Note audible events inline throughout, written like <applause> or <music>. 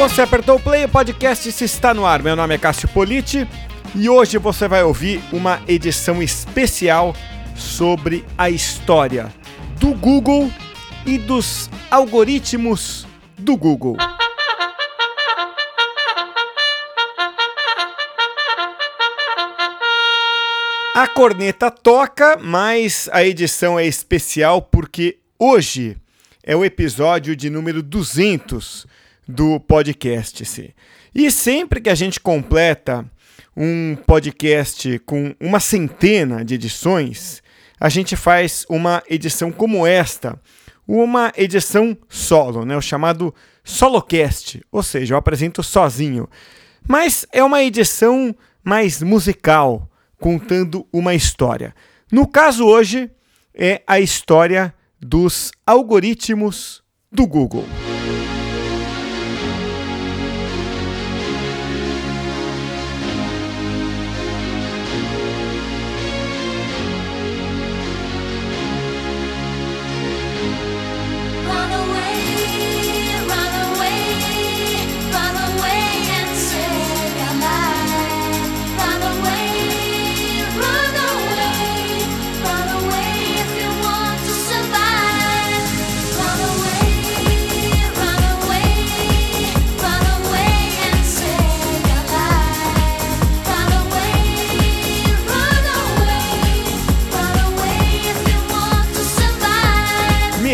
Você apertou o play, o podcast se está no ar. Meu nome é Cássio Politi e hoje você vai ouvir uma edição especial sobre a história do Google e dos algoritmos do Google. A corneta toca, mas a edição é especial porque hoje é o episódio de número 200 do podcast. -se. E sempre que a gente completa um podcast com uma centena de edições, a gente faz uma edição como esta, uma edição solo, né, o chamado solocast, ou seja, eu apresento sozinho. Mas é uma edição mais musical, contando uma história. No caso hoje é a história dos algoritmos do Google.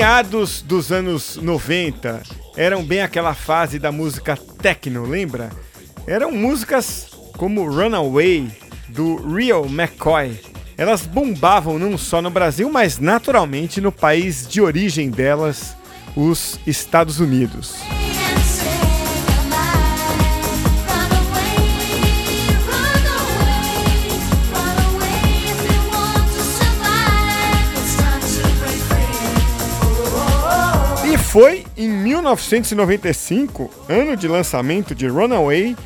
Meados dos anos 90 eram bem aquela fase da música techno, lembra? Eram músicas como Runaway, do Real McCoy. Elas bombavam não só no Brasil, mas naturalmente no país de origem delas, os Estados Unidos. Foi em 1995, ano de lançamento de Runaway,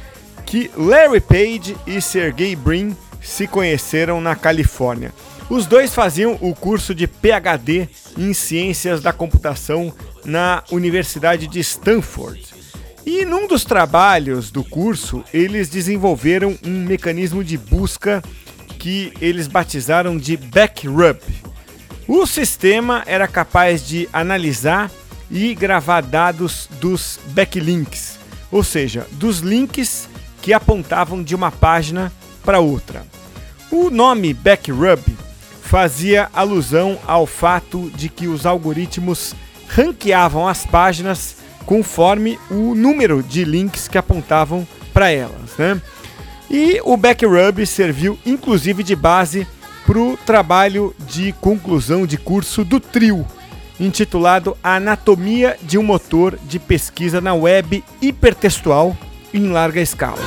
que Larry Page e Sergey Brin se conheceram na Califórnia. Os dois faziam o curso de PhD em Ciências da Computação na Universidade de Stanford. E num dos trabalhos do curso, eles desenvolveram um mecanismo de busca que eles batizaram de backrub. O sistema era capaz de analisar e gravar dados dos backlinks, ou seja, dos links que apontavam de uma página para outra. O nome Backrub fazia alusão ao fato de que os algoritmos ranqueavam as páginas conforme o número de links que apontavam para elas. Né? E o Backrub serviu inclusive de base para o trabalho de conclusão de curso do TRIO, intitulado A Anatomia de um Motor de Pesquisa na Web Hipertextual em Larga Escala.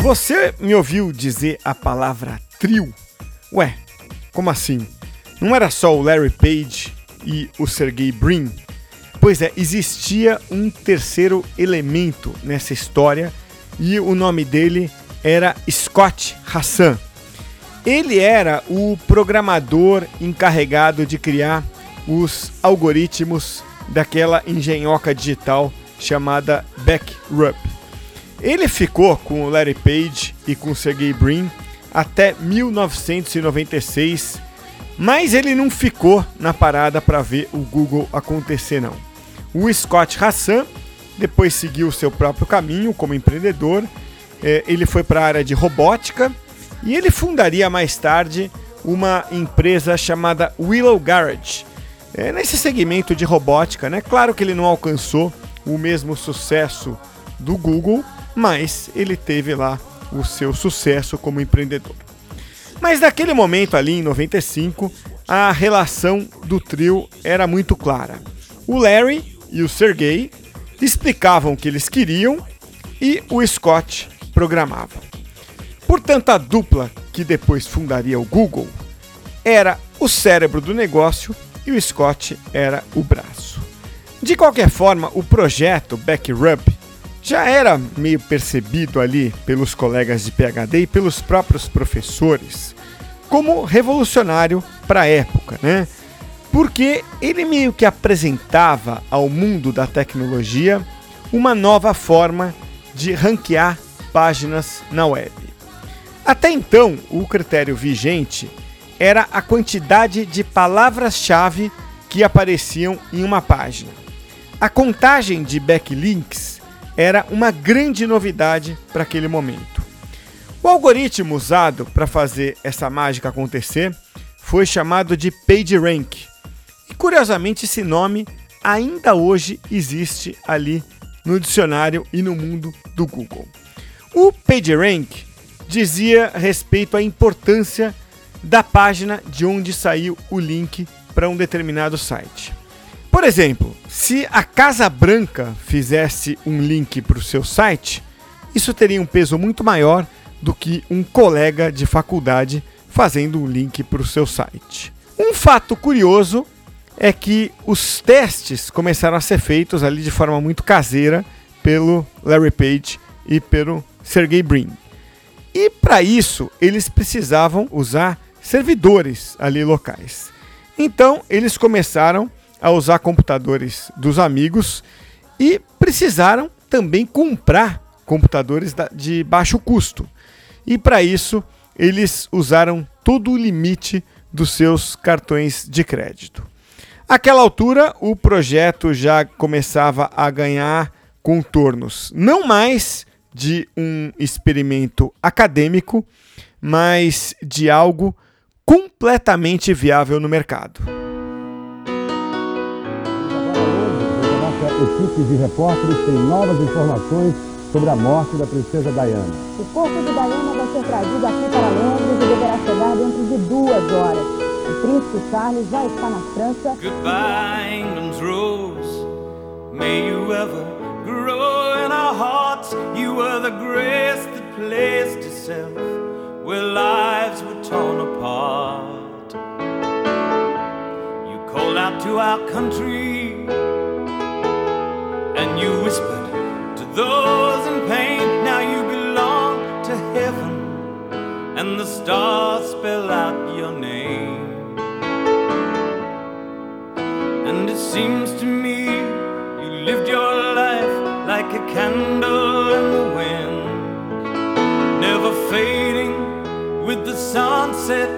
Você me ouviu dizer a palavra trio? Ué, como assim? Não era só o Larry Page e o Sergey Brin? Pois é, existia um terceiro elemento nessa história e o nome dele era Scott Hassan. Ele era o programador encarregado de criar os algoritmos daquela engenhoca digital chamada Backrub. Ele ficou com o Larry Page e com o Sergey Brin até 1996, mas ele não ficou na parada para ver o Google acontecer não. O Scott Hassan depois seguiu seu próprio caminho como empreendedor. É, ele foi para a área de robótica e ele fundaria mais tarde uma empresa chamada Willow Garage. É, nesse segmento de robótica, né? Claro que ele não alcançou o mesmo sucesso do Google, mas ele teve lá o seu sucesso como empreendedor. Mas naquele momento ali em 95, a relação do trio era muito clara. O Larry e o Sergey explicavam o que eles queriam e o Scott programava. Portanto, a dupla que depois fundaria o Google era o cérebro do negócio e o Scott era o braço. De qualquer forma, o projeto Backrub já era meio percebido ali pelos colegas de PhD e pelos próprios professores como revolucionário para a época, né? Porque ele meio que apresentava ao mundo da tecnologia uma nova forma de ranquear páginas na web. Até então, o critério vigente era a quantidade de palavras-chave que apareciam em uma página. A contagem de backlinks era uma grande novidade para aquele momento. O algoritmo usado para fazer essa mágica acontecer foi chamado de PageRank. E curiosamente esse nome ainda hoje existe ali no dicionário e no mundo do Google. O PageRank dizia respeito à importância da página de onde saiu o link para um determinado site. Por exemplo, se a Casa Branca fizesse um link para o seu site, isso teria um peso muito maior do que um colega de faculdade fazendo um link para o seu site. Um fato curioso é que os testes começaram a ser feitos ali de forma muito caseira pelo Larry Page e pelo Sergey Brin. E para isso eles precisavam usar servidores ali locais. Então eles começaram a usar computadores dos amigos e precisaram também comprar computadores de baixo custo. E para isso eles usaram todo o limite dos seus cartões de crédito. Aquela altura, o projeto já começava a ganhar contornos não mais de um experimento acadêmico, mas de algo completamente viável no mercado. Nossa equipe de repórteres tem novas informações sobre a morte da princesa Diana. O corpo de Diana vai ser trazido aqui para Londres e deverá chegar dentro de duas horas. Príncipe Charles já está na França. Goodbye, England's rose. May you ever grow in our hearts. You were the grace that placed itself where lives were torn apart. You called out to our country and you whispered to those in pain. Now you belong to heaven and the stars spell out your name. Seems to me you lived your life like a candle in the wind, never fading with the sunset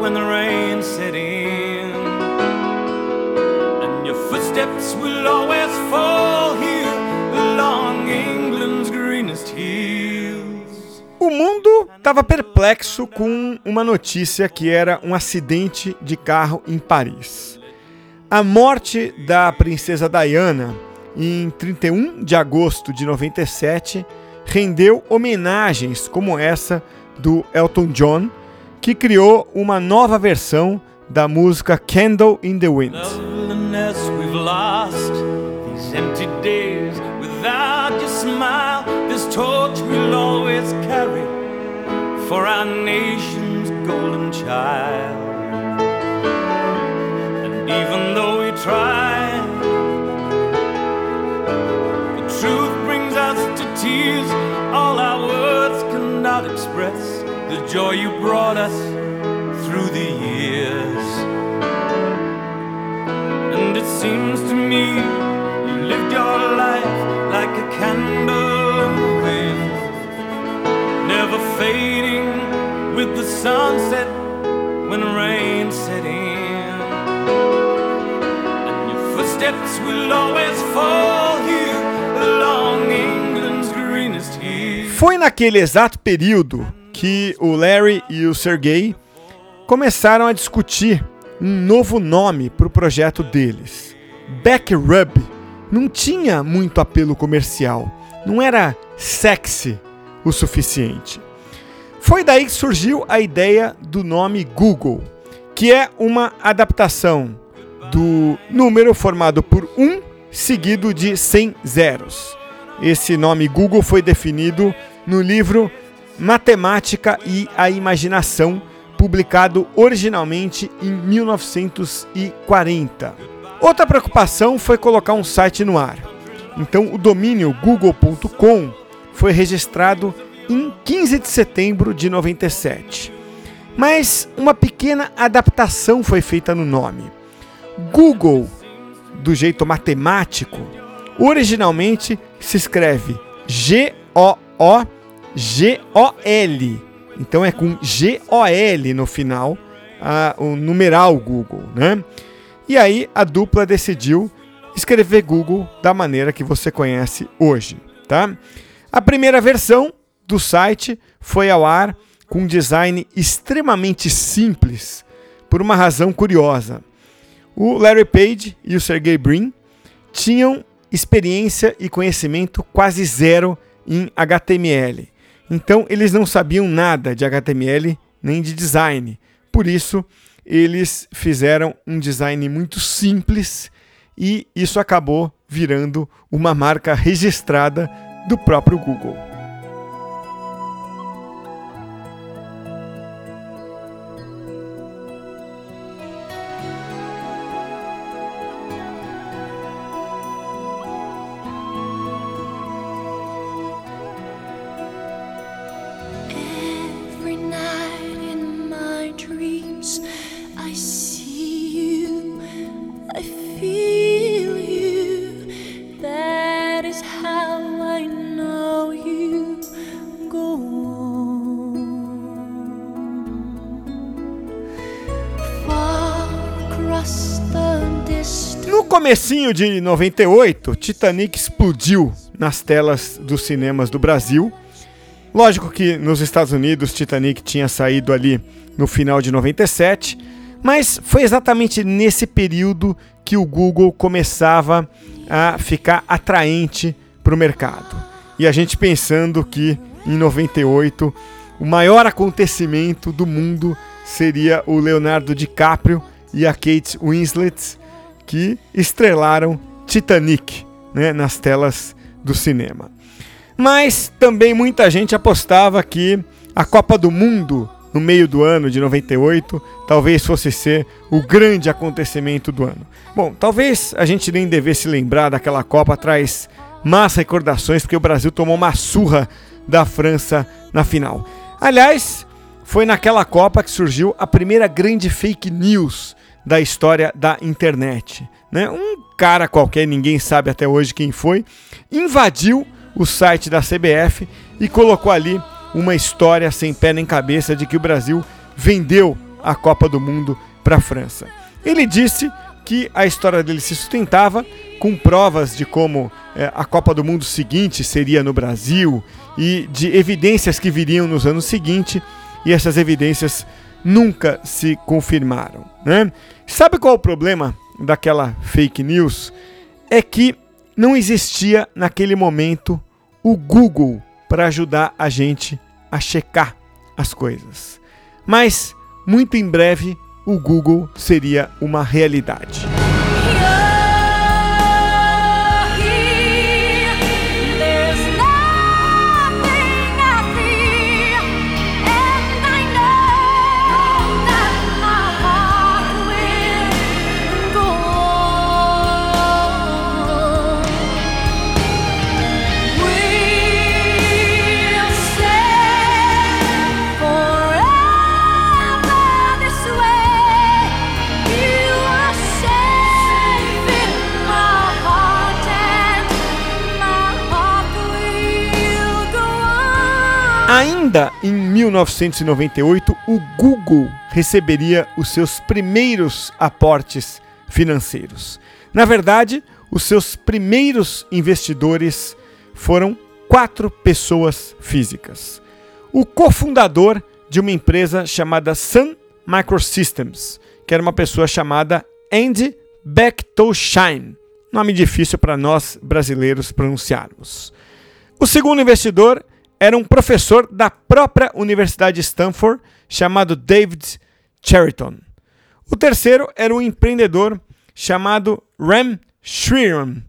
when the rain set in. And your footsteps will always fall here along England's greenest hills. O mundo estava perplexo com uma notícia que era um acidente de carro em Paris. A morte da princesa Diana em 31 de agosto de 97 rendeu homenagens como essa do Elton John, que criou uma nova versão da música Candle in the Wind. For our nation's golden child. And even try, the truth brings us to tears. All our words cannot express the joy you brought us through the years. And it seems to me you lived your life like a candle in the wind, never fading with the sunset when rain set in. Footsteps will always fall here along England's greenest hills. Foi naquele exato período que o Larry e o Sergey começaram a discutir um novo nome para o projeto deles. Backrub não tinha muito apelo comercial, não era sexy o suficiente. Foi daí que surgiu a ideia do nome Google, que é uma adaptação do número formado por 1 seguido de 100 zeros. Esse nome Google foi definido no livro Matemática e a Imaginação, publicado originalmente em 1940. Outra preocupação foi colocar um site no ar. Então, o domínio google.com foi registrado em 15 de setembro de 97. Mas uma pequena adaptação foi feita no nome. Google, do jeito matemático, originalmente se escreve G-O-O-G-O-L. Então é com G-O-L no final, a, o numeral Google, né? E aí a dupla decidiu escrever Google da maneira que você conhece hoje, tá? A primeira versão do site foi ao ar com um design extremamente simples, por uma razão curiosa. O Larry Page e o Sergey Brin tinham experiência e conhecimento quase zero em HTML. Então eles não sabiam nada de HTML nem de design. Por isso, eles fizeram um design muito simples e isso acabou virando uma marca registrada do próprio Google. Comecinho de 98, Titanic explodiu nas telas dos cinemas do Brasil. Lógico que nos Estados Unidos Titanic tinha saído ali no final de 97, mas foi exatamente nesse período que o Google começava a ficar atraente para o mercado. E a gente pensando que em 98 o maior acontecimento do mundo seria o Leonardo DiCaprio e a Kate Winslet que estrelaram Titanic né, nas telas do cinema. Mas também muita gente apostava que a Copa do Mundo, no meio do ano de 98, talvez fosse ser o grande acontecimento do ano. Bom, talvez a gente nem devesse lembrar daquela Copa, traz más recordações, porque o Brasil tomou uma surra da França na final. Aliás, foi naquela Copa que surgiu a primeira grande fake news da história da internet. Né? Um cara qualquer, ninguém sabe até hoje quem foi, invadiu o site da CBF e colocou ali uma história sem pé nem cabeça de que o Brasil vendeu a Copa do Mundo para a França. Ele disse que a história dele se sustentava com provas de como eh, a Copa do Mundo seguinte seria no Brasil e de evidências que viriam nos anos seguintes, e essas evidências nunca se confirmaram. Né? Sabe qual é o problema daquela fake news? É que não existia naquele momento o Google para ajudar a gente a checar as coisas. Mas muito em breve o Google seria uma realidade. Ainda em 1998, o Google receberia os seus primeiros aportes financeiros. Na verdade, os seus primeiros investidores foram quatro pessoas físicas. O cofundador de uma empresa chamada Sun Microsystems, que era uma pessoa chamada Andy Bechtolsheim. Nome difícil para nós brasileiros pronunciarmos. O segundo investidor era um professor da própria Universidade de Stanford, chamado David Cheriton. O terceiro era um empreendedor chamado Ram Shriram.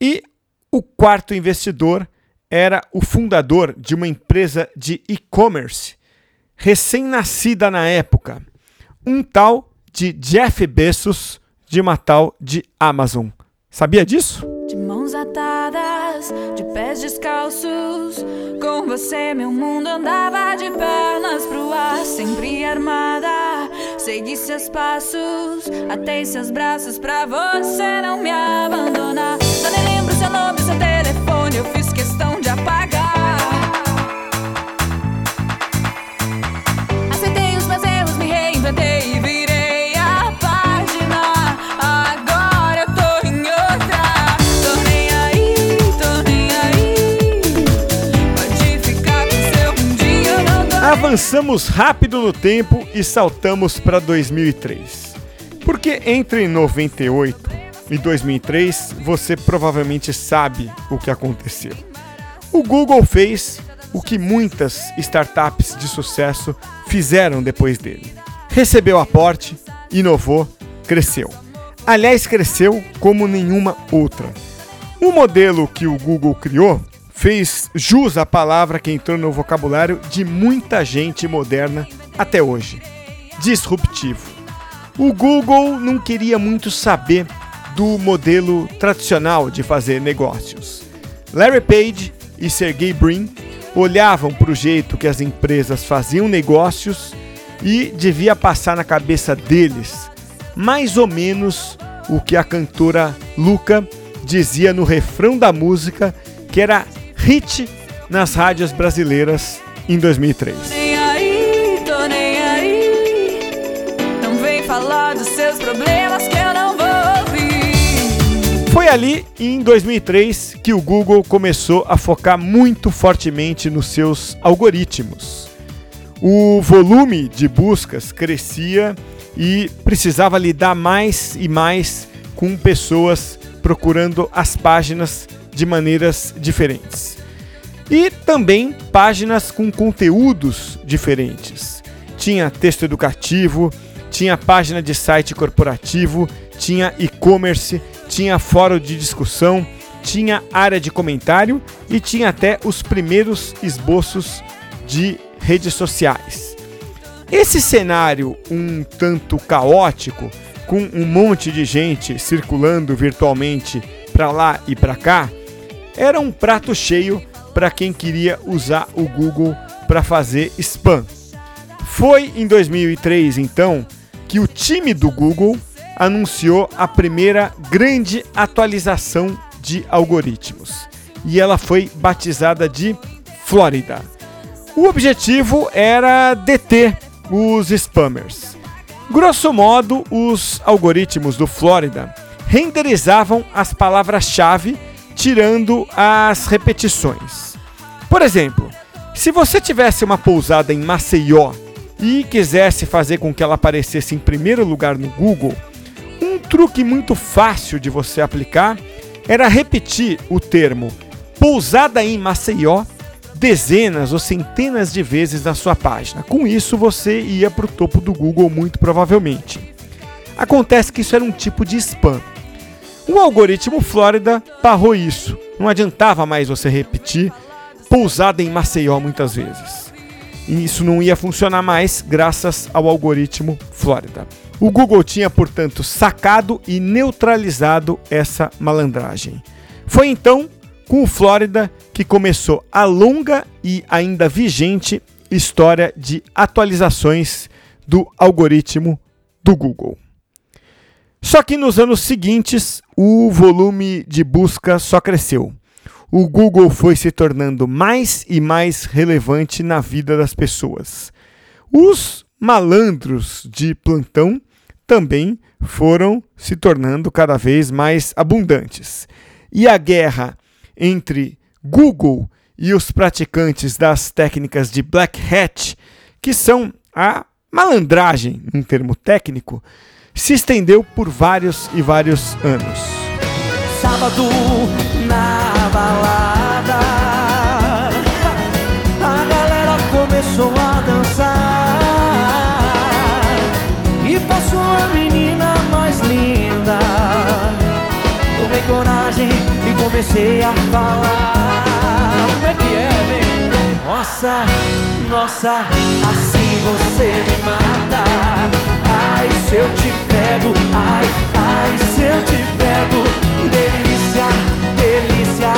E o quarto investidor era o fundador de uma empresa de e-commerce, recém-nascida na época, um tal de Jeff Bezos, de uma tal de Amazon. Sabia disso? Mãos atadas, de pés descalços, com você meu mundo andava de pernas pro ar, sempre armada. Segui seus passos, atei seus braços pra você não me abandonar. Eu nem lembro seu nome, seu Avançamos rápido no tempo e saltamos para 2003. Porque entre 98 e 2003 você provavelmente sabe o que aconteceu. O Google fez o que muitas startups de sucesso fizeram depois dele. Recebeu aporte, inovou, cresceu. Aliás, cresceu como nenhuma outra. O modelo que o Google criou fez jus à palavra que entrou no vocabulário de muita gente moderna até hoje: disruptivo. O Google não queria muito saber do modelo tradicional de fazer negócios. Larry Page e Sergey Brin olhavam para o jeito que as empresas faziam negócios e devia passar na cabeça deles mais ou menos o que a cantora Luca dizia no refrão da música que era hit nas rádios brasileiras em 2003. nem aí, tô nem aí. Não vem falar dos seus problemas que eu não vou ouvir. Foi ali, em 2003, que o Google começou a focar muito fortemente nos seus algoritmos. O volume de buscas crescia e precisava lidar mais e mais com pessoas procurando as páginas de maneiras diferentes. E também páginas com conteúdos diferentes. Tinha texto educativo, tinha página de site corporativo, tinha e-commerce, tinha fórum de discussão, tinha área de comentário e tinha até os primeiros esboços de redes sociais. Esse cenário um tanto caótico, com um monte de gente circulando virtualmente para lá e para cá, era um prato cheio para quem queria usar o Google para fazer spam. Foi em 2003, então, que o time do Google anunciou a primeira grande atualização de algoritmos. E ela foi batizada de Flórida. O objetivo era deter os spammers. Grosso modo, os algoritmos do Flórida renderizavam as palavras-chave tirando as repetições. Por exemplo, se você tivesse uma pousada em Maceió e quisesse fazer com que ela aparecesse em primeiro lugar no Google, um truque muito fácil de você aplicar era repetir o termo pousada em Maceió dezenas ou centenas de vezes na sua página. Com isso, você ia para o topo do Google muito provavelmente. Acontece que isso era um tipo de spam. O algoritmo Flórida barrou isso. Não adiantava mais você repetir pousada em Maceió muitas vezes. E isso não ia funcionar mais graças ao algoritmo Flórida. O Google tinha, portanto, sacado e neutralizado essa malandragem. Foi então com o Flórida que começou a longa e ainda vigente história de atualizações do algoritmo do Google. Só que nos anos seguintes, o volume de busca só cresceu. O Google foi se tornando mais e mais relevante na vida das pessoas. Os malandros de plantão também foram se tornando cada vez mais abundantes. E a guerra entre Google e os praticantes das técnicas de Black Hat, que são a malandragem, um termo técnico, se estendeu por vários e vários anos. Sábado na balada A galera começou a dançar E passou a menina mais linda Tomei coragem e comecei a falar Como é que é, vem? Nossa, nossa, assim você me mata Ai, se eu te pego, ai, ai, se eu te pego. Delícia, delícia,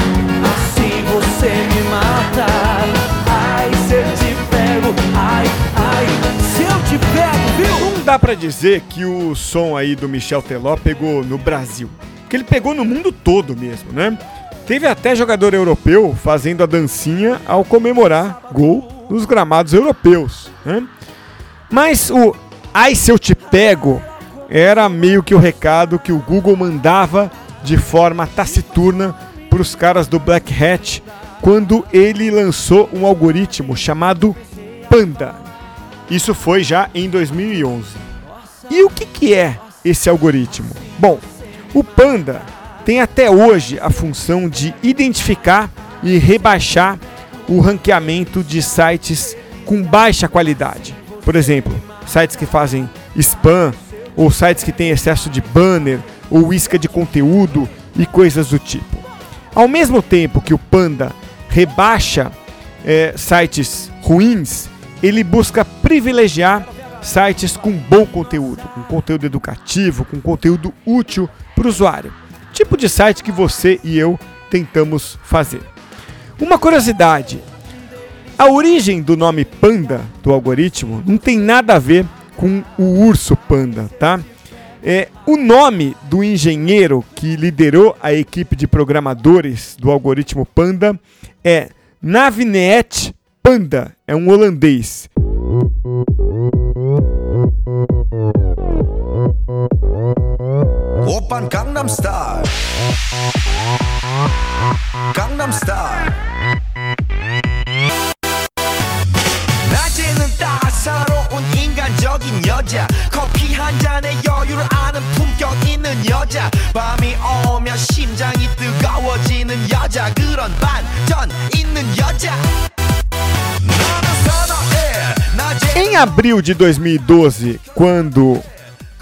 assim você me mata. Ai, se eu te pego, ai, ai, se eu te pego, viu? Não dá pra dizer que o som aí do Michel Teló pegou no Brasil. Que ele pegou no mundo todo mesmo, né? Teve até jogador europeu fazendo a dancinha ao comemorar gol nos gramados europeus. Né? Mas o Ai se eu te pego era meio que o recado que o Google mandava de forma taciturna para os caras do Black Hat quando ele lançou um algoritmo chamado Panda. Isso foi já em 2011. E o que, que é esse algoritmo? Bom, o Panda tem até hoje a função de identificar e rebaixar o ranqueamento de sites com baixa qualidade. Por exemplo, sites que fazem spam, ou sites que têm excesso de banner, ou isca de conteúdo e coisas do tipo. Ao mesmo tempo que o Panda rebaixa é, sites ruins, ele busca privilegiar sites com bom conteúdo, com conteúdo educativo, com conteúdo útil para o usuário. Tipo de site que você e eu tentamos fazer. Uma curiosidade: a origem do nome panda do algoritmo não tem nada a ver com o urso panda, tá? É, o nome do engenheiro que liderou a equipe de programadores do algoritmo Panda é Navneet Panda, é um holandês. Opa, Gangnam Style. Gangnam Style. 여자 커피 한 잔에 여유를 아는 품격 있는 여자 밤이 오면 심장이 뜨거워지는 여자 그런 반전 있는 여자 나는 선어해 낮에 Em abril de 2012, quando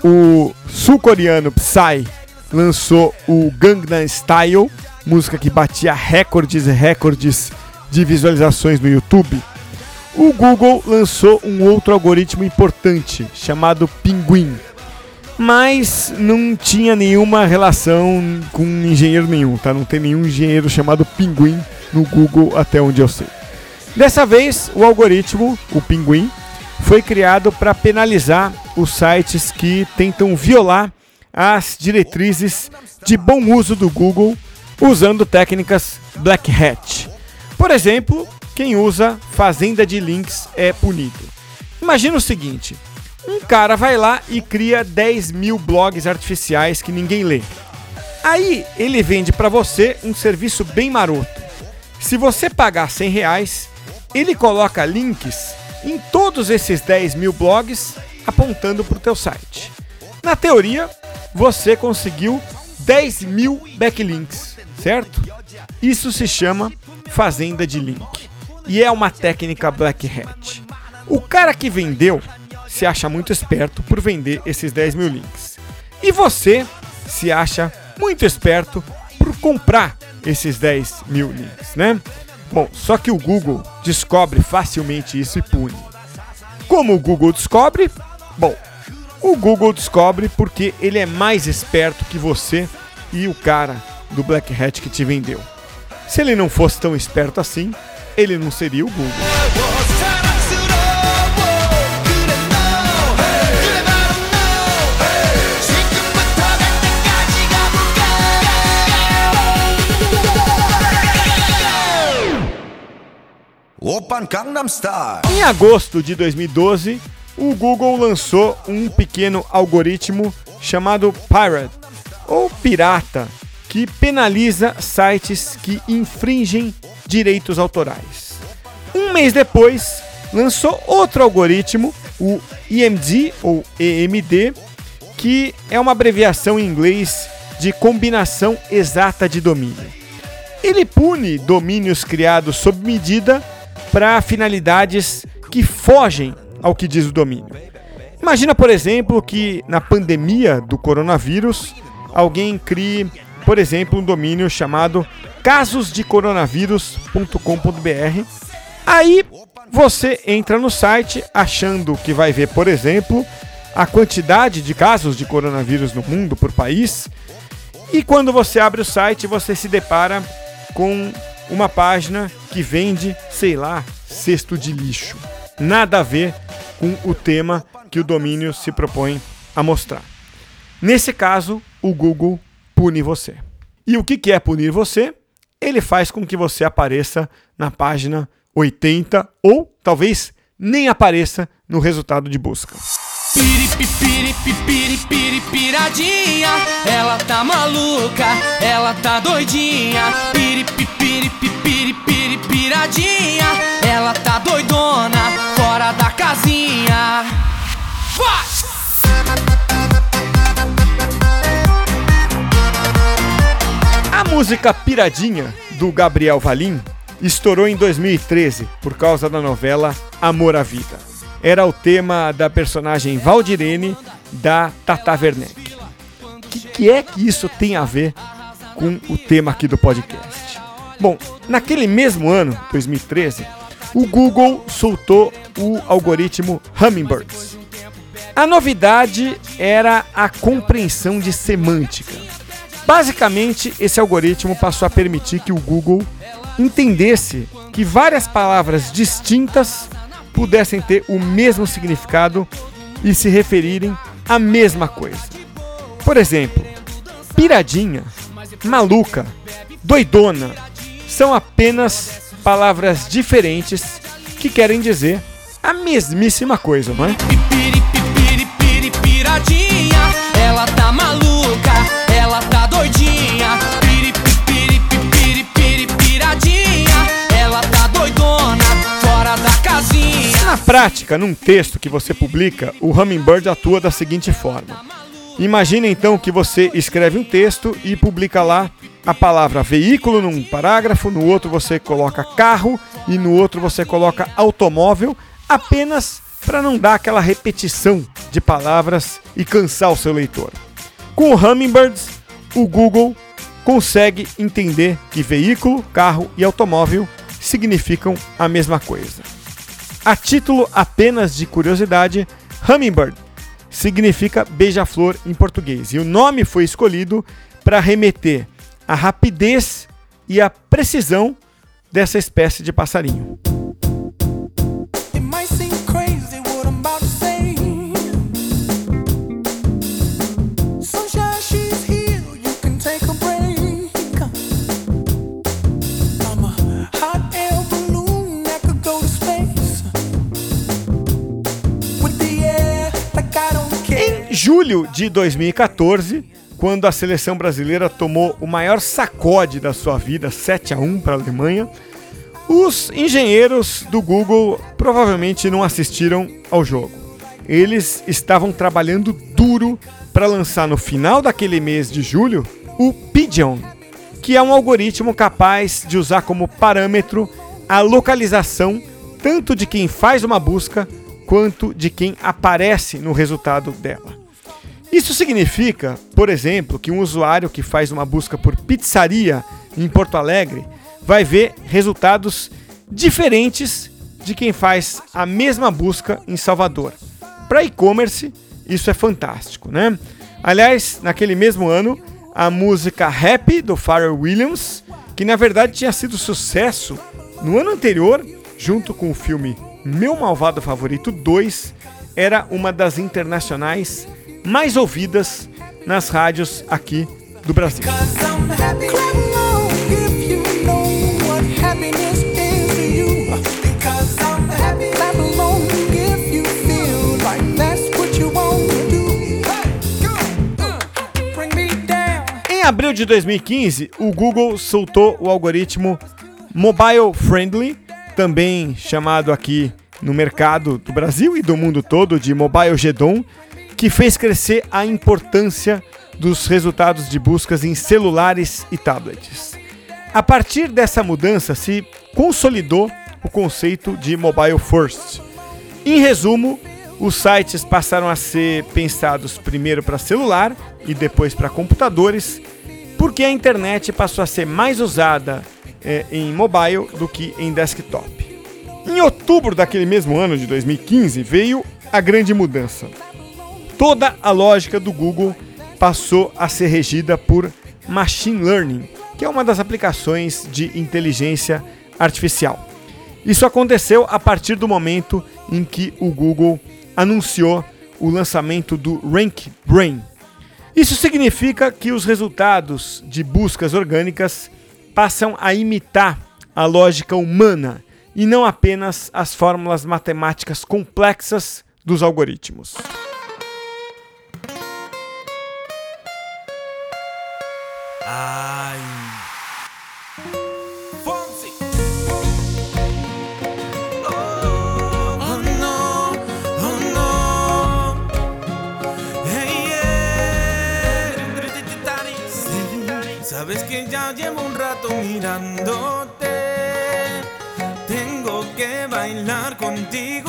o sul-coreano Psy lançou o Gangnam Style, música que batia recordes e recordes de visualizações no YouTube, o Google lançou um outro algoritmo importante chamado Pinguim, mas não tinha nenhuma relação com engenheiro nenhum, tá? Não tem nenhum engenheiro chamado Pinguim no Google até onde eu sei. Dessa vez, o algoritmo, o Pinguim, foi criado para penalizar os sites que tentam violar as diretrizes de bom uso do Google usando técnicas Black Hat. Por exemplo, quem usa fazenda de links é punido. Imagina o seguinte: um cara vai lá e cria 10 mil blogs artificiais que ninguém lê. Aí ele vende para você um serviço bem maroto. Se você pagar 100 reais, ele coloca links em todos esses 10 mil blogs apontando para o teu site. Na teoria, você conseguiu 10 mil backlinks, certo? Isso se chama fazenda de link e é uma técnica Black Hat. O cara que vendeu se acha muito esperto por vender esses 10 mil links. E você se acha muito esperto por comprar esses 10 mil links, né? Bom, só que o Google descobre facilmente isso e pune. Como o Google descobre? Bom, o Google descobre porque ele é mais esperto que você e o cara do Black Hat que te vendeu. Se ele não fosse tão esperto assim, ele não seria o Google. Em agosto de 2012, o Google lançou um pequeno algoritmo chamado Pirate, ou Pirata, que penaliza sites que infringem direitos autorais. Um mês depois, lançou outro algoritmo, o EMD ou EMD, que é uma abreviação em inglês de combinação exata de domínio. Ele pune domínios criados sob medida para finalidades que fogem ao que diz o domínio. Imagina, por exemplo, que na pandemia do coronavírus, alguém crie, por exemplo, um domínio chamado casosdecoronavírus.com.br. Aí você entra no site achando que vai ver, por exemplo, a quantidade de casos de coronavírus no mundo por país. E quando você abre o site, você se depara com uma página que vende, sei lá, cesto de lixo. Nada a ver com o tema que o domínio se propõe a mostrar. Nesse caso, o Google pune você. E o que é punir você? Ele faz com que você apareça na página 80 ou talvez nem apareça no resultado de busca. Piradinha, ela tá maluca, ela tá doidinha. Piradinha, ela tá doidona, fora da casinha. Vai! Música Piradinha, do Gabriel Valim, estourou em 2013 por causa da novela Amor à Vida. Era o tema da personagem Valdirene da Tata Werneck. O que, que é que isso tem a ver com o tema aqui do podcast? Bom, naquele mesmo ano, 2013, o Google soltou o algoritmo Hummingbirds. A novidade era a compreensão de semântica. Basicamente, esse algoritmo passou a permitir que o Google entendesse que várias palavras distintas pudessem ter o mesmo significado e se referirem à mesma coisa. Por exemplo, piradinha, maluca, doidona são apenas palavras diferentes que querem dizer a mesmíssima coisa, não é? Ela tá maluca, prática, num texto que você publica, o Hummingbird atua da seguinte forma. Imagine então que você escreve um texto e publica lá a palavra veículo num parágrafo, no outro você coloca carro e no outro você coloca automóvel, apenas para não dar aquela repetição de palavras e cansar o seu leitor. Com o Hummingbirds, o Google consegue entender que veículo, carro e automóvel significam a mesma coisa. A título apenas de curiosidade, Hummingbird significa beija-flor em português e o nome foi escolhido para remeter à rapidez e à precisão dessa espécie de passarinho. Julho de 2014, quando a seleção brasileira tomou o maior sacode da sua vida, 7 a 1 para a Alemanha, os engenheiros do Google provavelmente não assistiram ao jogo. Eles estavam trabalhando duro para lançar no final daquele mês de julho o Pigeon, que é um algoritmo capaz de usar como parâmetro a localização tanto de quem faz uma busca quanto de quem aparece no resultado dela. Isso significa, por exemplo, que um usuário que faz uma busca por pizzaria em Porto Alegre vai ver resultados diferentes de quem faz a mesma busca em Salvador. Para e-commerce, isso é fantástico, né? Aliás, naquele mesmo ano, a música Happy do Pharrell Williams, que na verdade tinha sido sucesso no ano anterior, junto com o filme Meu Malvado Favorito 2, era uma das internacionais mais ouvidas nas rádios aqui do Brasil. Em abril de 2015, o Google soltou o algoritmo Mobile Friendly, também chamado aqui no mercado do Brasil e do mundo todo de Mobile GEDON, que fez crescer a importância dos resultados de buscas em celulares e tablets. A partir dessa mudança se consolidou o conceito de mobile first. Em resumo, os sites passaram a ser pensados primeiro para celular e depois para computadores, porque a internet passou a ser mais usada eh, em mobile do que em desktop. Em outubro daquele mesmo ano de 2015 veio a grande mudança. Toda a lógica do Google passou a ser regida por machine learning, que é uma das aplicações de inteligência artificial. Isso aconteceu a partir do momento em que o Google anunciou o lançamento do Rank Brain. Isso significa que os resultados de buscas orgânicas passam a imitar a lógica humana e não apenas as fórmulas matemáticas complexas dos algoritmos. Ay. Fonsi. Oh, oh no, oh no. Hey, yeah. Sí, Sabes que ya llevo un rato mirándote. Tengo que bailar contigo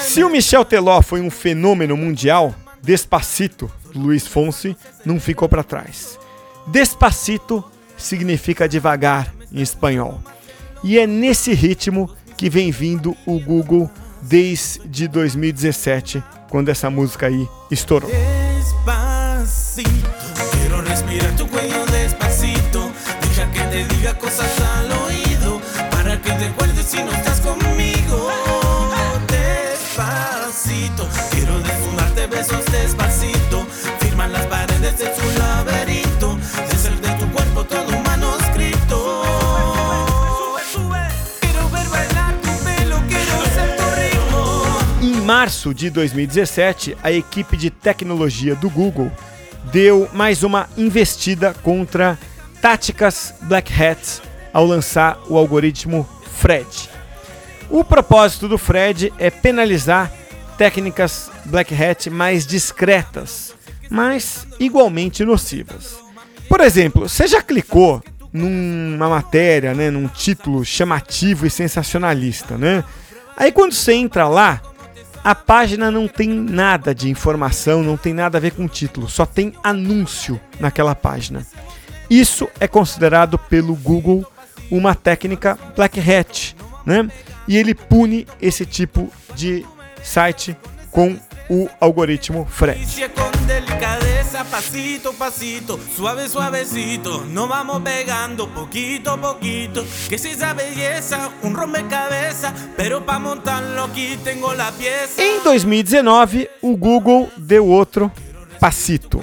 Se o Michel Teló foi um fenômeno mundial, Despacito, Luiz Fonsi, não ficou para trás. Despacito significa devagar em espanhol. E é nesse ritmo que vem vindo o Google desde 2017, quando essa música aí estourou. Despacito, março de 2017, a equipe de tecnologia do Google deu mais uma investida contra táticas Black Hat ao lançar o algoritmo Fred. O propósito do Fred é penalizar técnicas Black Hat mais discretas, mas igualmente nocivas. Por exemplo, você já clicou numa matéria, né, num título chamativo e sensacionalista, né? Aí quando você entra lá, a página não tem nada de informação, não tem nada a ver com o título, só tem anúncio naquela página. Isso é considerado pelo Google uma técnica Black Hat, né? E ele pune esse tipo de site com o algoritmo Fred. Em 2019, o Google deu outro passito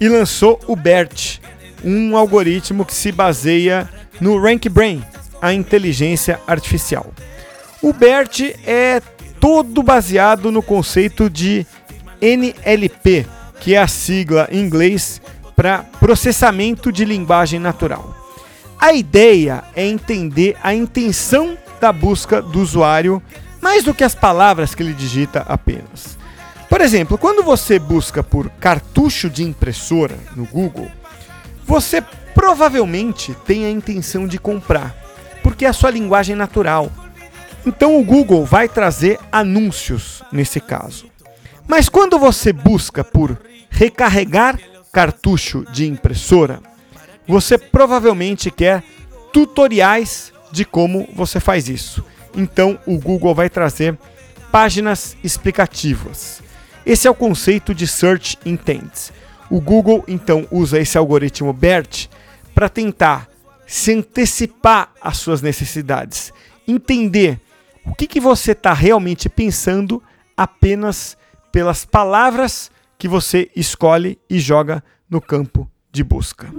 e lançou o BERT, um algoritmo que se baseia no RankBrain, a inteligência artificial. O BERT é todo baseado no conceito de NLP, que é a sigla em inglês para processamento de linguagem natural. A ideia é entender a intenção da busca do usuário mais do que as palavras que ele digita apenas. Por exemplo, quando você busca por cartucho de impressora no Google, você provavelmente tem a intenção de comprar, porque é a sua linguagem natural. Então o Google vai trazer anúncios nesse caso. Mas quando você busca por recarregar cartucho de impressora, você provavelmente quer tutoriais de como você faz isso. Então o Google vai trazer páginas explicativas. Esse é o conceito de Search Intent. O Google então usa esse algoritmo BERT para tentar se antecipar às suas necessidades, entender o que, que você está realmente pensando apenas pelas palavras que você escolhe e joga no campo de busca.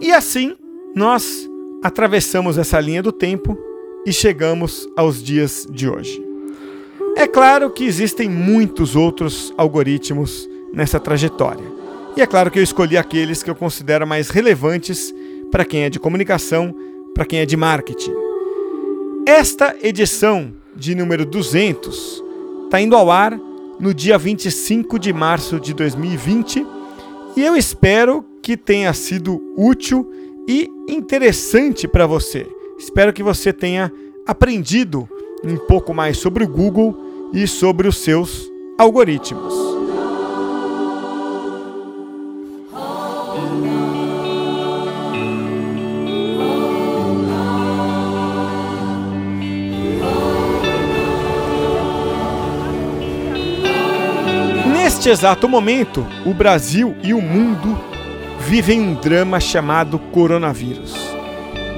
E assim, nós atravessamos essa linha do tempo e chegamos aos dias de hoje. É claro que existem muitos outros algoritmos nessa trajetória. E é claro que eu escolhi aqueles que eu considero mais relevantes para quem é de comunicação, para quem é de marketing. Esta edição de número 200 está indo ao ar no dia 25 de março de 2020 e eu espero que tenha sido útil e interessante para você. Espero que você tenha aprendido um pouco mais sobre o Google e sobre os seus algoritmos. Neste exato momento, o Brasil e o mundo vivem um drama chamado coronavírus.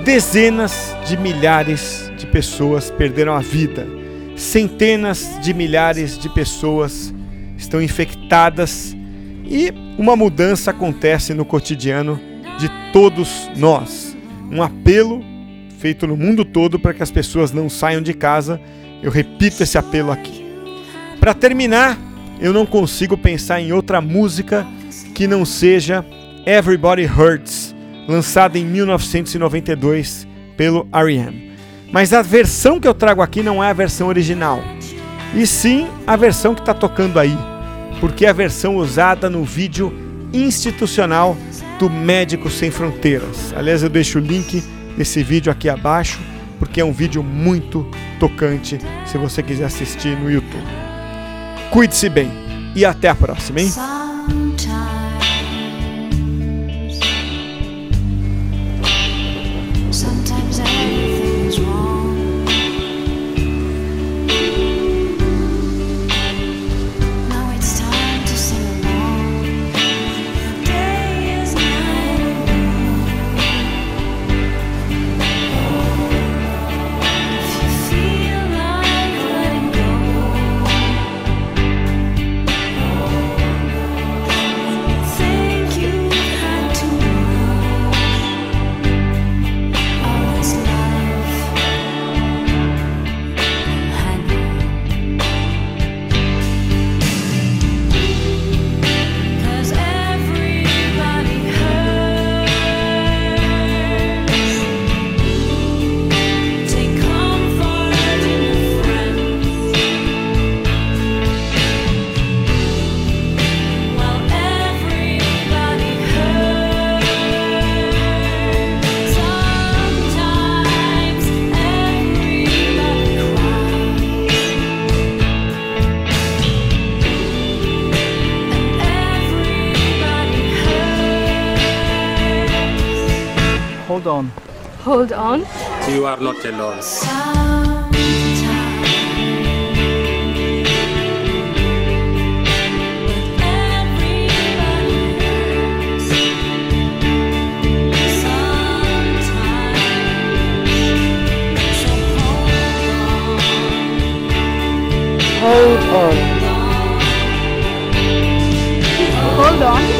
Dezenas de milhares de pessoas perderam a vida centenas de milhares de pessoas estão infectadas e uma mudança acontece no cotidiano de todos nós. Um apelo feito no mundo todo para que as pessoas não saiam de casa. Eu repito esse apelo aqui. Para terminar, eu não consigo pensar em outra música que não seja Everybody Hurts, lançada em 1992 pelo R.E.M. Mas a versão que eu trago aqui não é a versão original, e sim a versão que está tocando aí, porque é a versão usada no vídeo institucional do Médicos Sem Fronteiras. Aliás, eu deixo o link desse vídeo aqui abaixo, porque é um vídeo muito tocante se você quiser assistir no YouTube. Cuide-se bem e até a próxima, hein? On. You are not alone. Hold on. Hold on.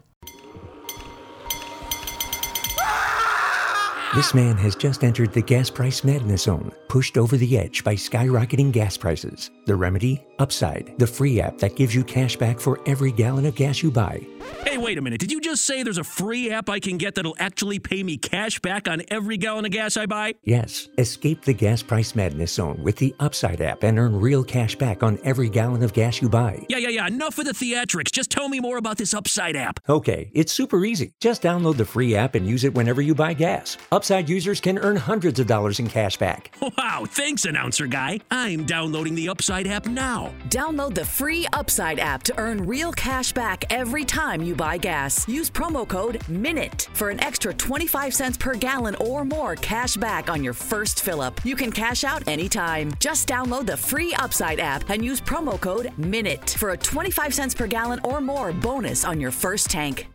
This man has just entered the gas price madness zone, pushed over the edge by skyrocketing gas prices. The remedy? Upside, the free app that gives you cash back for every gallon of gas you buy. Hey, wait a minute. Did you just say there's a free app I can get that'll actually pay me cash back on every gallon of gas I buy? Yes, escape the gas price madness zone with the Upside app and earn real cash back on every gallon of gas you buy. Yeah, yeah, yeah. Enough of the theatrics. Just tell me more about this Upside app. Okay, it's super easy. Just download the free app and use it whenever you buy gas. Upside users can earn hundreds of dollars in cash back. <laughs> Wow, thanks, announcer guy. I'm downloading the Upside app Download the free Upside app to earn real cash back every time you buy gas. Use promo code MINUTE for an extra 25 cents per gallon or more cash back on your first fill up. You can cash out anytime. Just download the free Upside app and use promo code MINUTE for a 25 cents per gallon or more bonus on your first tank.